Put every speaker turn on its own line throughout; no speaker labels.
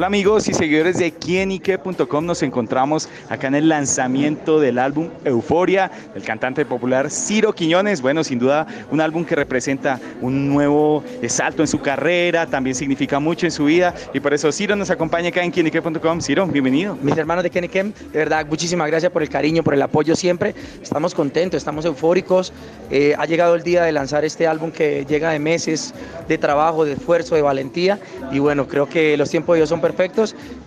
Hola amigos y seguidores de quienique.com, nos encontramos acá en el lanzamiento del álbum Euforia del cantante popular Ciro Quiñones. Bueno, sin duda un álbum que representa un nuevo salto en su carrera, también significa mucho en su vida y por eso Ciro nos acompaña acá en quienique.com. Ciro, bienvenido.
Mis hermanos de Quienique, de verdad, muchísimas gracias por el cariño, por el apoyo siempre. Estamos contentos, estamos eufóricos. Eh, ha llegado el día de lanzar este álbum que llega de meses de trabajo, de esfuerzo, de valentía y bueno, creo que los tiempos de Dios son perfectos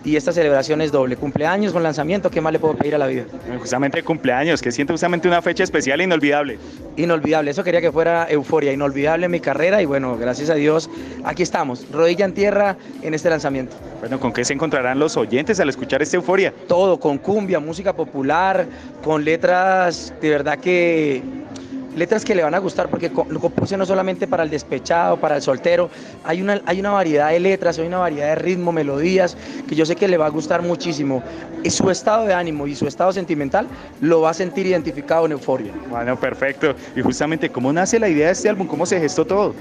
y esta celebración es doble. Cumpleaños con lanzamiento, ¿qué más le puedo pedir a la vida?
Justamente cumpleaños, que siente justamente una fecha especial e inolvidable.
Inolvidable, eso quería que fuera euforia, inolvidable en mi carrera y bueno, gracias a Dios, aquí estamos, rodilla en tierra en este lanzamiento.
Bueno, ¿con qué se encontrarán los oyentes al escuchar esta euforia?
Todo, con cumbia, música popular, con letras de verdad que letras que le van a gustar porque lo compuse no solamente para el despechado, para el soltero, hay una, hay una variedad de letras, hay una variedad de ritmo, melodías, que yo sé que le va a gustar muchísimo. Y su estado de ánimo y su estado sentimental lo va a sentir identificado en Euforia.
Bueno, perfecto. Y justamente, ¿cómo nace la idea de este álbum? ¿Cómo se gestó todo?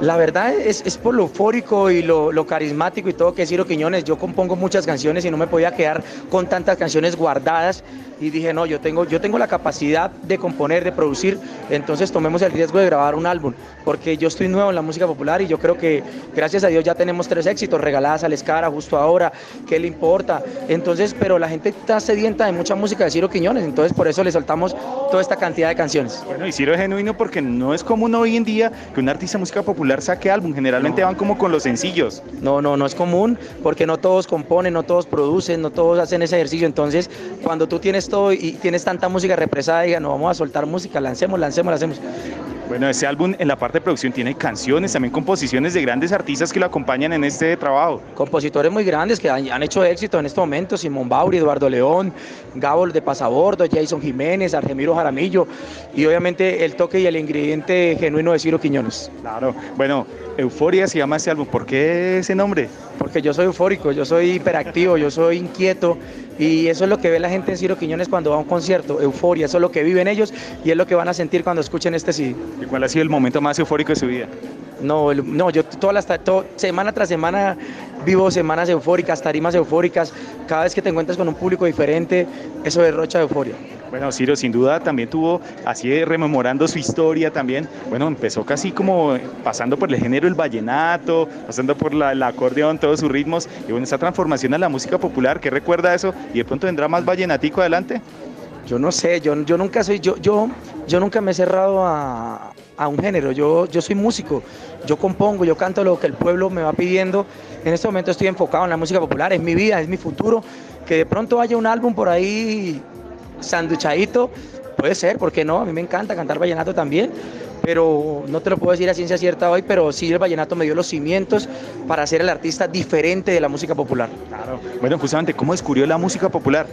La verdad es, es por lo eufórico y lo, lo, carismático y todo que Ciro Quiñones. Yo compongo muchas canciones y no me podía quedar con tantas canciones guardadas y dije, no, yo tengo, yo tengo la capacidad de componer, de producir, entonces tomemos el riesgo de grabar un álbum, porque yo estoy nuevo en la música popular y yo creo que gracias a Dios ya tenemos tres éxitos regaladas a la escara justo ahora, ¿qué le importa? Entonces, pero la gente está sedienta de mucha música de Ciro Quiñones, entonces por eso le soltamos toda esta cantidad de canciones.
Bueno, y Ciro es genuino porque no es común hoy en día que un artista de música popular saque álbum, generalmente van como con los sencillos.
No, no, no es común porque no todos componen, no todos producen, no todos hacen ese ejercicio, entonces cuando tú tienes y tienes tanta música represada, diga, no vamos a soltar música, lancemos, lancemos, lancemos.
Bueno, ese álbum en la parte de producción tiene canciones, también composiciones de grandes artistas que lo acompañan en este trabajo.
Compositores muy grandes que han, hecho éxito en este momento, Simón Bauri, Eduardo León, Gabo de Pasabordo, Jason Jiménez, Argemiro Jaramillo y obviamente el toque y el ingrediente genuino de Ciro Quiñones.
Claro, bueno, Euforia se llama ese álbum, ¿por qué ese nombre?
Porque yo soy eufórico, yo soy hiperactivo, yo soy inquieto y eso es lo que ve la gente en Ciro Quiñones cuando va a un concierto, euforia, eso es lo que viven ellos y es lo que van a sentir cuando escuchen este CD.
¿Y cuál ha sido el momento más eufórico de su vida?
No, no, yo toda la, semana tras semana vivo semanas eufóricas, tarimas eufóricas, cada vez que te encuentras con un público diferente, eso derrocha euforia.
Bueno, Ciro, sin duda también tuvo, así rememorando su historia también, bueno, empezó casi como pasando por el género el vallenato, pasando por la, el acordeón, todos sus ritmos, y bueno, esa transformación a la música popular, ¿qué recuerda eso? ¿Y de pronto vendrá más vallenatico adelante?
Yo no sé, yo, yo nunca soy, yo, yo, yo nunca me he cerrado a, a un género, yo, yo soy músico, yo compongo, yo canto lo que el pueblo me va pidiendo, en este momento estoy enfocado en la música popular, es mi vida, es mi futuro, que de pronto haya un álbum por ahí sanduchadito, puede ser, ¿por qué no? A mí me encanta cantar vallenato también, pero no te lo puedo decir a ciencia cierta hoy, pero sí el vallenato me dio los cimientos para ser el artista diferente de la música popular.
Claro. Bueno, justamente, ¿cómo descubrió la música popular?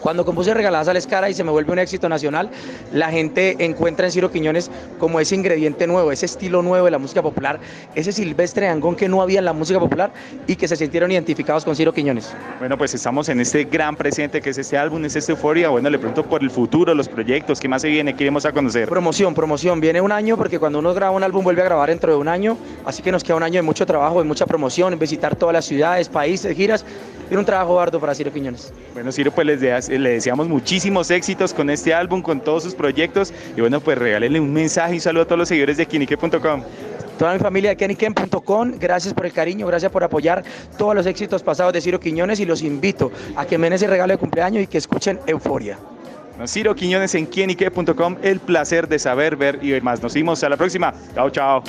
Cuando compuse Regaladas a la Escara y se me vuelve un éxito nacional, la gente encuentra en Ciro Quiñones como ese ingrediente nuevo, ese estilo nuevo de la música popular, ese silvestre angón que no había en la música popular y que se sintieron identificados con Ciro Quiñones.
Bueno, pues estamos en este gran presente que es este álbum, es esta euforia. Bueno, le pregunto por el futuro, los proyectos, ¿qué más se viene? ¿Qué a conocer?
Promoción, promoción. Viene un año porque cuando uno graba un álbum vuelve a grabar dentro de un año, así que nos queda un año de mucho trabajo, de mucha promoción, visitar todas las ciudades, países, giras. Tiene un trabajo arduo para Ciro Quiñones.
Bueno, Ciro, pues les, le deseamos muchísimos éxitos con este álbum, con todos sus proyectos. Y bueno, pues regálenle un mensaje y un saludo a todos los seguidores de Kinique.com.
Toda mi familia de Keniken.com, gracias por el cariño, gracias por apoyar todos los éxitos pasados de Ciro Quiñones y los invito a que me den ese regalo de cumpleaños y que escuchen Euforia.
Ciro Quiñones en Kenique.com, el placer de saber, ver y ver más. Nos vemos a la próxima. Chao, chao.